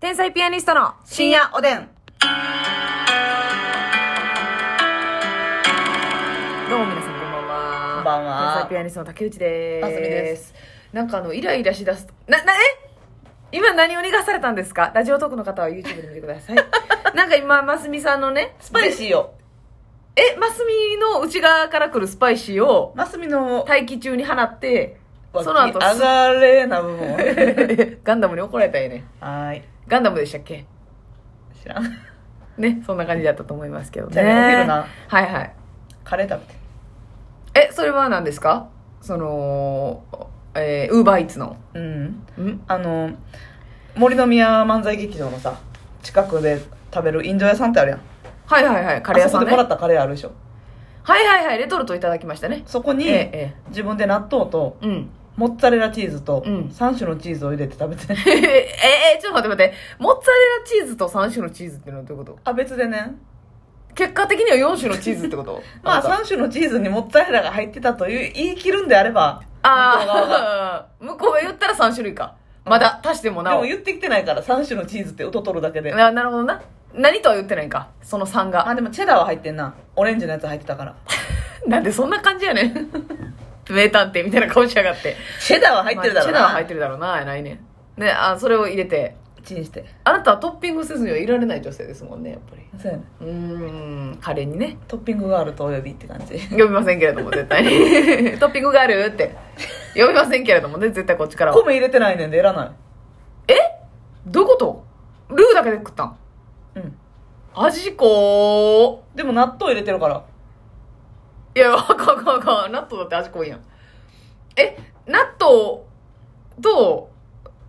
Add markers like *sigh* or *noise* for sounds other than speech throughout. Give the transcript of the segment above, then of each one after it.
天才ピアニストの深夜おでん。どうも皆さんこんばんは。こんばんは天才ピアニストの竹内で。ますすみですなんかあの、イライラしだす。な、な、え？今何を逃がされたんですか？ラジオトークの方は YouTube で見てください。*laughs* なんか今、ますみさんのね、スパイシーよ。え、ますみの内側から来るスパイシーをマスミの、待機中に放って、その後、上がれな部分を。*laughs* ガンダムに怒られたよね。はーい。ガンダムでしたっけ？知らん。ね、そんな感じだったと思いますけどね。じゃあねお昼なはいはい。カレー食べて。え、それは何ですか？その、えー、ウーバーイーツの。うん。ん？あの、森の宮漫才劇場のさ、近くで食べるインド屋さんってあるやん。はいはいはい、カレー屋さんね。あそこでもらったカレーあるでしょ。はいはいはい、レトルトいただきましたね。そこに、えええ自分で納豆と、え。うん。モッツァレラチーズと、うん3種のチーズを入れて食べて。*laughs* ええ、ちょっと待って待って。モッツァレラチーズと3種のチーズっていうのはどういうこと？あ、別でね。結果的には4種のチーズってこと？*laughs* まあ、なた3種のチーズにモッツァレラが入ってたという言い切るんであれば、ああ、*laughs* 向こうが言ったら3種類か。まだ足してもなお。でも言ってきてないから3種のチーズって音取るだけで。ななるほどな。何とは言ってないんか。その3が。あ、でもチェダーは入ってんな。オレンジのやつ入ってたから。なんでそんな感じやねん。名探偵みたいな顔しやがって。チェダーは入ってるだろうな。まあチェダーは入ってるだろうな、やないねん。で、あ、それを入れて。チンして。あなたはトッピングせずにはいられない女性ですもんね、やっぱり。そうやね。うーん、カレーにね。トッピングがあるとお呼びって感じ。呼びませんけれども、絶対に。*laughs* トッピングがあるって。呼びませんけれどもね、絶対こっちからは。米入れてないねんでいらない。え？どういうこと？ルーだけで食ったん？うん。味こでも納豆入れてるから。ー。いや、あかんあかん。納豆だって味濃いやん。え、納豆と、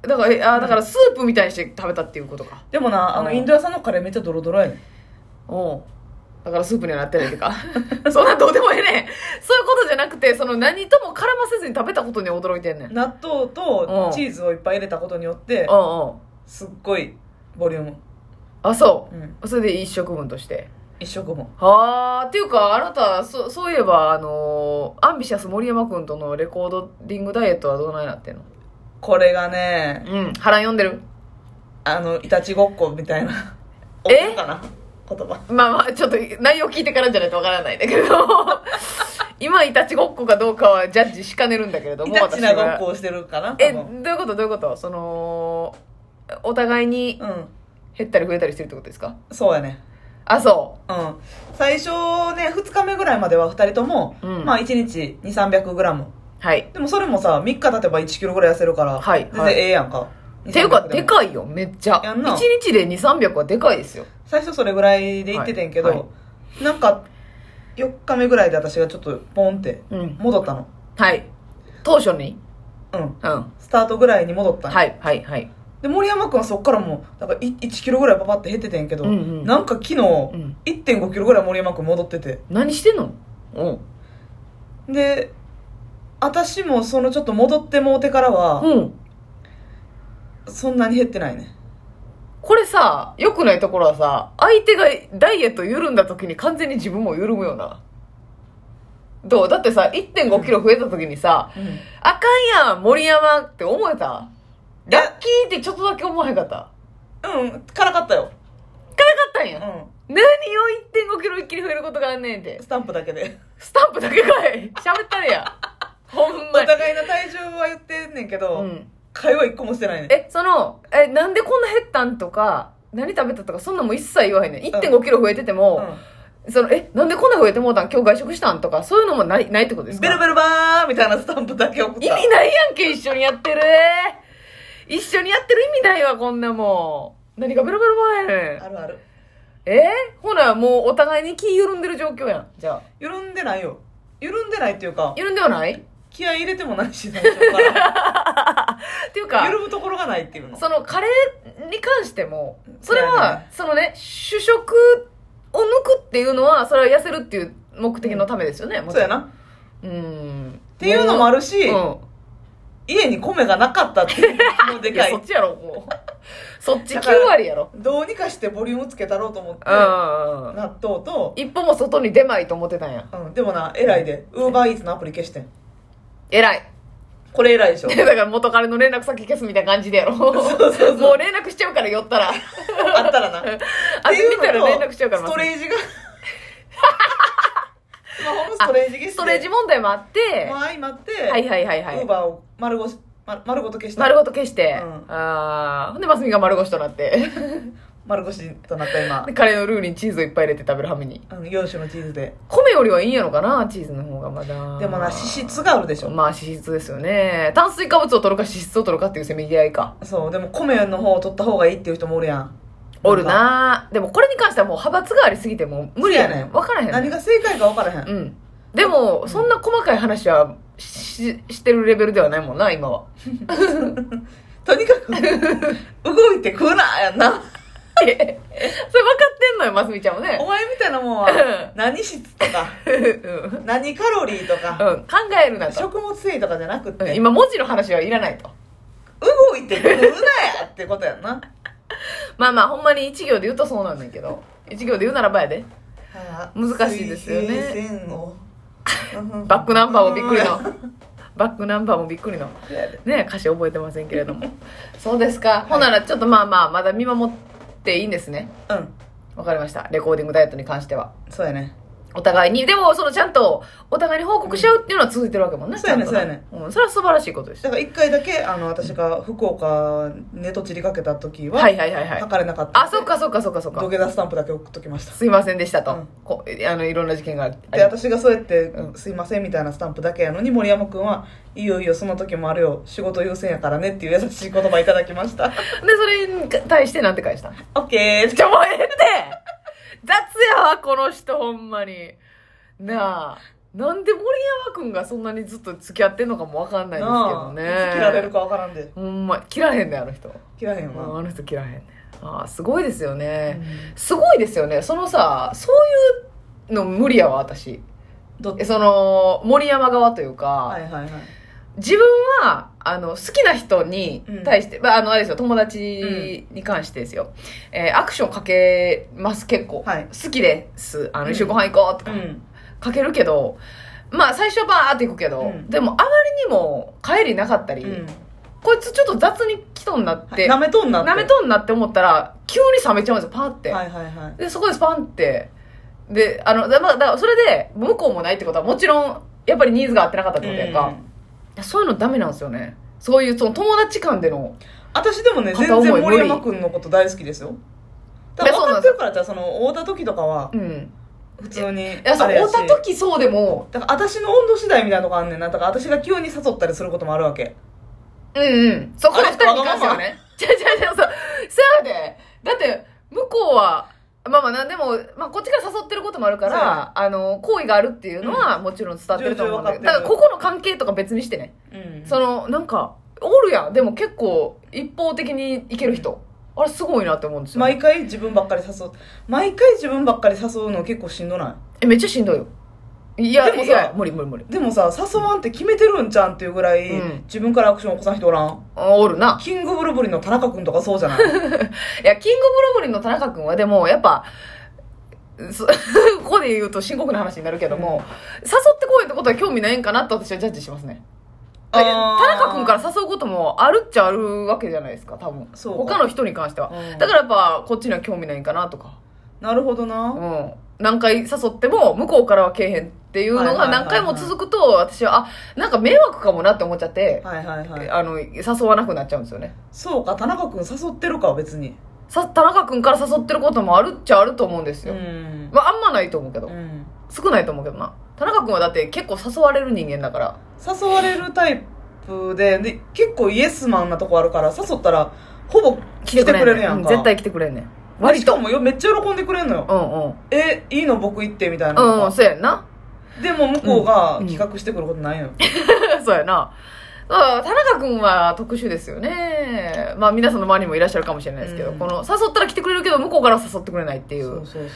だから、えあだからスープみたいにして食べたっていうことか。でもな、あの、うんインド屋さんのカレーめっちゃドロドロやねん。おうだからスープにはなってないってか。*laughs* そんなんどうでもええねん。そういうことじゃなくて、その何とも絡ませずに食べたことに驚いてんねん。うん納豆とチーズをいっぱい入れたことによって、うん。すっごいボリューム。あ、そう。うん。それで一食分として。一食も。はあっていうか、あなた、そそういえば、あのーアンビシャス森山くんとのレコードリングダイエットはどうないなってんの？これがね、うん。腹読んでるあの、いたちごっこみたいな。え？音かな？言葉。まあまあ、ちょっと内容聞いてからじゃないとわからないんだけど、*laughs* 今、いたちごっこかどうかはジャッジしかねるんだけれども、いたちなごっ私はこをしてるかな？え、どういうこと？どういうこと？その、お互いにうん。減ったり増えたりしてるってことですか？そうやね。あ、そうん。最初ね、2日目ぐらいまでは2人とも、うんまあ1日2、300グラム。う。はい。でもそれもさ、3日経てば1キロぐらい痩せるから、はい全然ええやんか。ていうか、200でもかいよ、めっちゃ。やんな1日で2、300はでかいですよ。最初それぐらいで言っててんけど、はいはなんか、4日目ぐらいで私がちょっとポンってうん。戻ったの。はい。当初に？うん。うん。スタートぐらいに戻ったの。はい、はい、はい。で、森山くんはそっからもう、なんかい1キロぐらいパパって減っててんけど、うんうんなんか昨日、ん1.5キロぐらい森山くん戻ってて。何してんの？うん。で、私もそのちょっと戻ってもうてからは、うん。そんなに減ってないね。これさ、良くないところはさ、相手がダイエット緩んだ時に完全に自分も緩むよな。どう？だってさ、1.5キロ増えた時にさ、うん。あかんやん、森山って思えた？ラッキーってちょっとだけ思わへんかった？うん、辛かったよ。辛かったんや？う何を1.5キロ一気に増えることがあんねんってん。。スタンプだけで。スタンプだけかい喋ったれや。ほんおまに。互いの体重は言ってんねんけど、うん。会話一個もしてないねん。え、その、え、なんでこんな減ったんとか、何食べたとか、そんなんも一切言わへんねん。1.5キロ増えてても、その、え、なんでこんな増えてもうたん？今日外食したん？とか、そういうのもない、ないってことですか？ベルベルバーみたいなスタンプだけ送った。意味ないやんけ、一緒にやってる。一緒にやってる意味ないわ、こんなもん。何がベロベロバーやねん。あるある。え？ほな、もうお互いに気緩んでる状況やん。じゃあ。緩んでないよ。緩んでないっていうか、緩んではない？っ気合い入れてもないし、最初から。*laughs* ていうか、緩むところがないっていうの。そのカレーに関しても、それはね、そのね、主食を抜くっていうのは、それは痩せるっていう目的のためですよね。もちろん。そうやな。うん。っていうのもあるし、うん。家に米がなかったっていうの *laughs* もでかいそっ。ちやろ、もう。そっちだから9割やろ。どうにかしてボリュームつけたろうと思って、うん。納豆と、一歩も外に出まいと思ってたんや。うん、でもな、偉いで、ウーバーイーツのアプリ消してん。偉い。これ偉いでしょ *laughs* だから元彼の連絡先消すみたいな感じでやろ。*laughs* もう連絡しちゃうから寄ったら。あったらなあって見たら連絡しちゃうから。ストレージがストレージストレージ問題もあって、も相まってはいはいはいはい。ウーバーを丸ごしま丸ごと消して。丸ごと消して、うん。あー。ほんで、マスミが丸腰となって、*laughs* 丸腰となった今。で、カレーのルーにチーズをいっぱい入れて食べるハムに。うん4種のチーズで。米よりはいいんやのかなチーズの方がまだ。でもな脂質があるでしょ。まあ脂質ですよね。炭水化物を取るか脂質を取るかっていうせめぎ合いか。そうでも米の方を取った方がいいっていう人もおるやんおるなでもこれに関してはもう派閥がありすぎてもう無理やねん。分からへん。何が正解か分からへん、うん。でも、そんな細かい話はししてるレベルではないもんな、今は。*laughs* とにかく *laughs* 動いて食うなやんなえそれ分かってんのよ、ますみちゃんもねお。前みたいなもんはうん何質とかうん。何カロリーとかうん。考えるなと。食物繊維とかじゃなくてうん今、文字の話はいらないと。動いて食うなやってことやんなまあまあ、ほんまに一行で言うとそうなんだけど。一行で言うならばやで。難しいですよねバックナンバーもびっくりの。バックナンバーもびっくりの。ね歌詞覚えてませんけれども。そうですか。ほんなら、ちょっとまあまあ、まだ見守っていいんですね。うんわかりました。レコーディングダイエットに関しては。そうやねお互いに。でも、そのちゃんと、お互いに報告し合うっていうのは続いてるわけもんね。そうやねそうやねうん。それは素晴らしいことですだ。から一回だけあの私が福岡ネト散りかけた時は、はいはいはいはい。測れなかったあ、そっかそっかそっかそっか。土下座スタンプだけ送っときましたすいませんでしたと。うんこあの、いろんな事件がありで私がそうやって、うんすいませんみたいなスタンプだけやのに森山君はいいよいいよその時もあるよ仕事優先やからねっていう優しい言葉いただきました *laughs* で、それに対してなんて返した？んオッケーちょ、もうええって雑やわ、この人、ほんまに。なあ。なんで森山くんがそんなにずっと付き合ってんのかもわかんないですけどね。いつ切られるかわからんでほんま、切らへんねあの人。切らへんよな、あの人切らへんねああ、すごいですよね。うんすごいですよね。そのさ、そういうの無理やわ、私。どその、森山側というか、はいはいはい自分は、あの、好きな人に対して、まあ、あの、あれですよ、友達に関してですよ。えーアクションかけます、結構。はい好きです。あの、うん一緒にご飯行こうとか、うんかけるけど、まあ、最初はバーって行くけど、うんでも、あまりにも帰りなかったり、うんこいつちょっと雑に来とんなって、なめとんなって舐めとんなって思ったら、急に冷めちゃうんですよ、パーって。はいはいはいで、そこでスパンって。で、あの、だまあ、だそれで、向こうもないってことは、もちろん、やっぱりニーズが合ってなかったってことやんか。そういうのダメなんですよね。そういう、その友達間での。私でもね全片思い然森山君のこと大好きですよだから分かってるからじゃあその会うた時とかはうん。普通にいや、そう、会った時そうでも、だから私の温度次第みたいなとこあんねんなだから私が急に誘ったりすることもあるわけうんうん。そこの二人に関してはね。違う *laughs* 違う違う、そう。そうやで。だって、向こうは、まあまあなんでも、まあこっちから誘ってることもあるから、あの、好意があるっていうのはもちろん伝わってると思うんだけど、だからここの関係とか別にしてね。うんその、なんか、おるやん。でも結構、一方的にいける人。あれすごいなって思うんですよ。毎回自分ばっかり誘う毎回自分ばっかり誘うの結構しんどなえ、めっちゃしんどいよ。いや、でもさいや、無理無理無理。いでもさ誘わんって決めてるんちゃうんっていうぐらい、うん自分からアクション起こさん人おらん？あおるな。キングブルブリの田中君とかそうじゃない？*laughs* いや、キングブルブリンの田中君はでも、やっぱ、そ *laughs* ここで言うと深刻な話になるけども、誘ってこいってことは興味ないんかなと私はジャッジしますね。田あー中君から誘うこともあるっちゃあるわけじゃないですか、多分。そうか他の人に関しては。うんだからやっぱ、こっちには興味ないんかなとか。なるほどな、うん。何回誘っても、向こうからはけえへんっていうのが何回も続くと、私は、あ、なんか迷惑かもなって思っちゃって、はいはいはいあの、誘わなくなっちゃうんですよね。そうか田中君誘ってるか別にさ、田中君から誘ってることもあるっちゃあると思うんですうよ。ん、まあ、あんまないと思うけど、うん、少ないと思うけどな。田中君はだって結構誘われる人間だから。誘われるタイプでで結構イエスマンなとこあるから誘ったらほぼ来てくれるやんかう絶対来てくれんねん。割と割と。もよめっちゃ喜んでくれんのよ、うんうん。えいいの僕行ってみたいなうんうん、そうやんな。でも向こうがうん企画してくることないのよ、*laughs* そうやな。あ田中君は特殊ですよね。まあ皆さんの周りにもいらっしゃるかもしれないですけど、うんこの誘ったら来てくれるけど向こうから誘ってくれないっていう。そうそうそう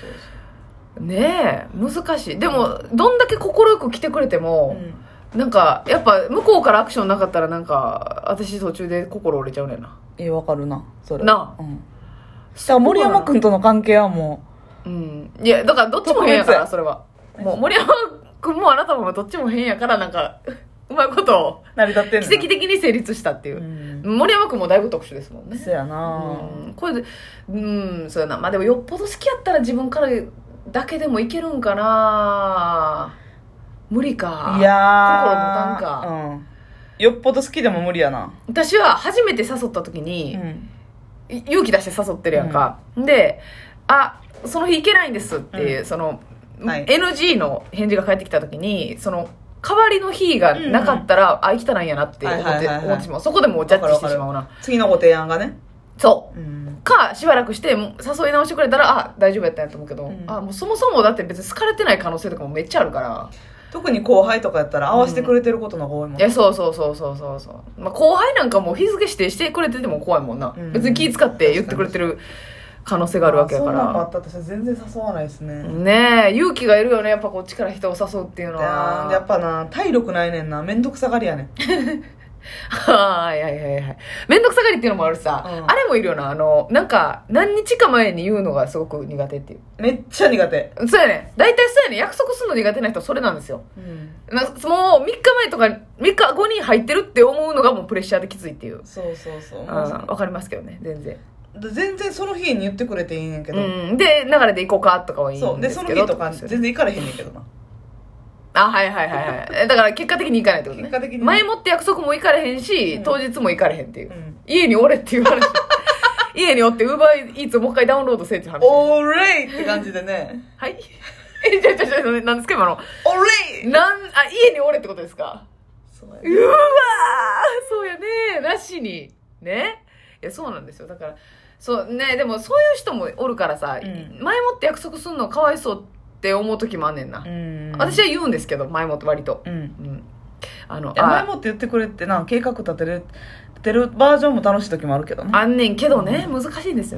ねえ、難しい。でも、どんだけ快く来てくれてそう、も、なんか、やっぱ向こうからアクションなかったらなんか、私途中で心折れちゃうねんな。ええわかるなそれなうんだから森山君との関係はもう。ん。いや、だからどっちも変やから、それは。もう森山君もあなたもどっちも変やから、なんか、うまいこと成り立ってん奇跡的に成立したっていう。う、ん。森山君もだいぶ特殊ですもんね。そやな。うん。これでうんそうやな。まあでもよっぽど好きやったら自分からだけでもいけるんかな。無理か。いや心持たんーか、うん。よっぽど好きでも無理やな。私は初めて誘った時うに、ん。い勇気出して誘ってるやんか、であその日行けないんですっていう、うん。その、はい。NG の返事が返ってきた時にその代わりの日がなかったら、あ生きたないんやなって思って,、はいはいはいはい。思ってしまう。そこでもうジャッジしてしまうな。次のご提案がね。そう。うん。かしばらくしてもう誘い直してくれたらあ大丈夫やったんやと思うけど、うん。あもうそもそもだって別に好かれてない可能性とかもめっちゃあるから特に後輩とかやったら合わせてくれてることの方が多いもんいやそうそうそうそうそうそう、まあ、後輩なんかもう日付指定してくれてても怖いもんな、うん。別に気使って言ってくれてる可能性があるわけやかそんなんもあらったら私全然誘わないですね、ねえ勇気がいるよねやっぱこっちから人を誘うっていうのは。ーやっぱな体力ないねんな。めんどくさがりやねん *laughs* はいはいはいはい。面倒くさがりっていうのもあるしさ、うん。あれもいるよな。あのなんか何日か前に言うのがすごく苦手っていう。めっちゃ苦手、そうやね。大体そうやね。約束するの苦手な人はそれなんですよ。うん、なもう3日前とか3日後に入ってるって思うのがもうプレッシャーできついっていう。そうそうそう、うんわかりますけどね。全然。全然その日に言ってくれていいねんけど、うん。で流れで行こうかとかはいいそうんでですけど。その日とか全然行かれへんねんけどなあはいはいはいはい。*laughs* えだから結果的に行かないってことね。結果的にね。前もって約束も行かれへんし、うん。当日も行かれへんっていう、うん。家におれっていう話。*laughs* 家におってウーバーイーツをもう一回ダウンロードせえっていう話。オーレイって感じでね。はい。えじゃじゃじゃなんですか今の。オーレイなんあ家におれってことですか？そうやうわーそうやねなしに。ね？いやそうなんですよ。だからそうねでもそういう人もおるからさ、うん。前もって約束すんのかわいそうって思う時もあんねんな、うん私は言うんですけど前もって割と。うん。うん。あの前あもって言ってくれってな計画立てる立てるバージョンも楽しい時もあるけどね。あんねんけどね難しいんですよね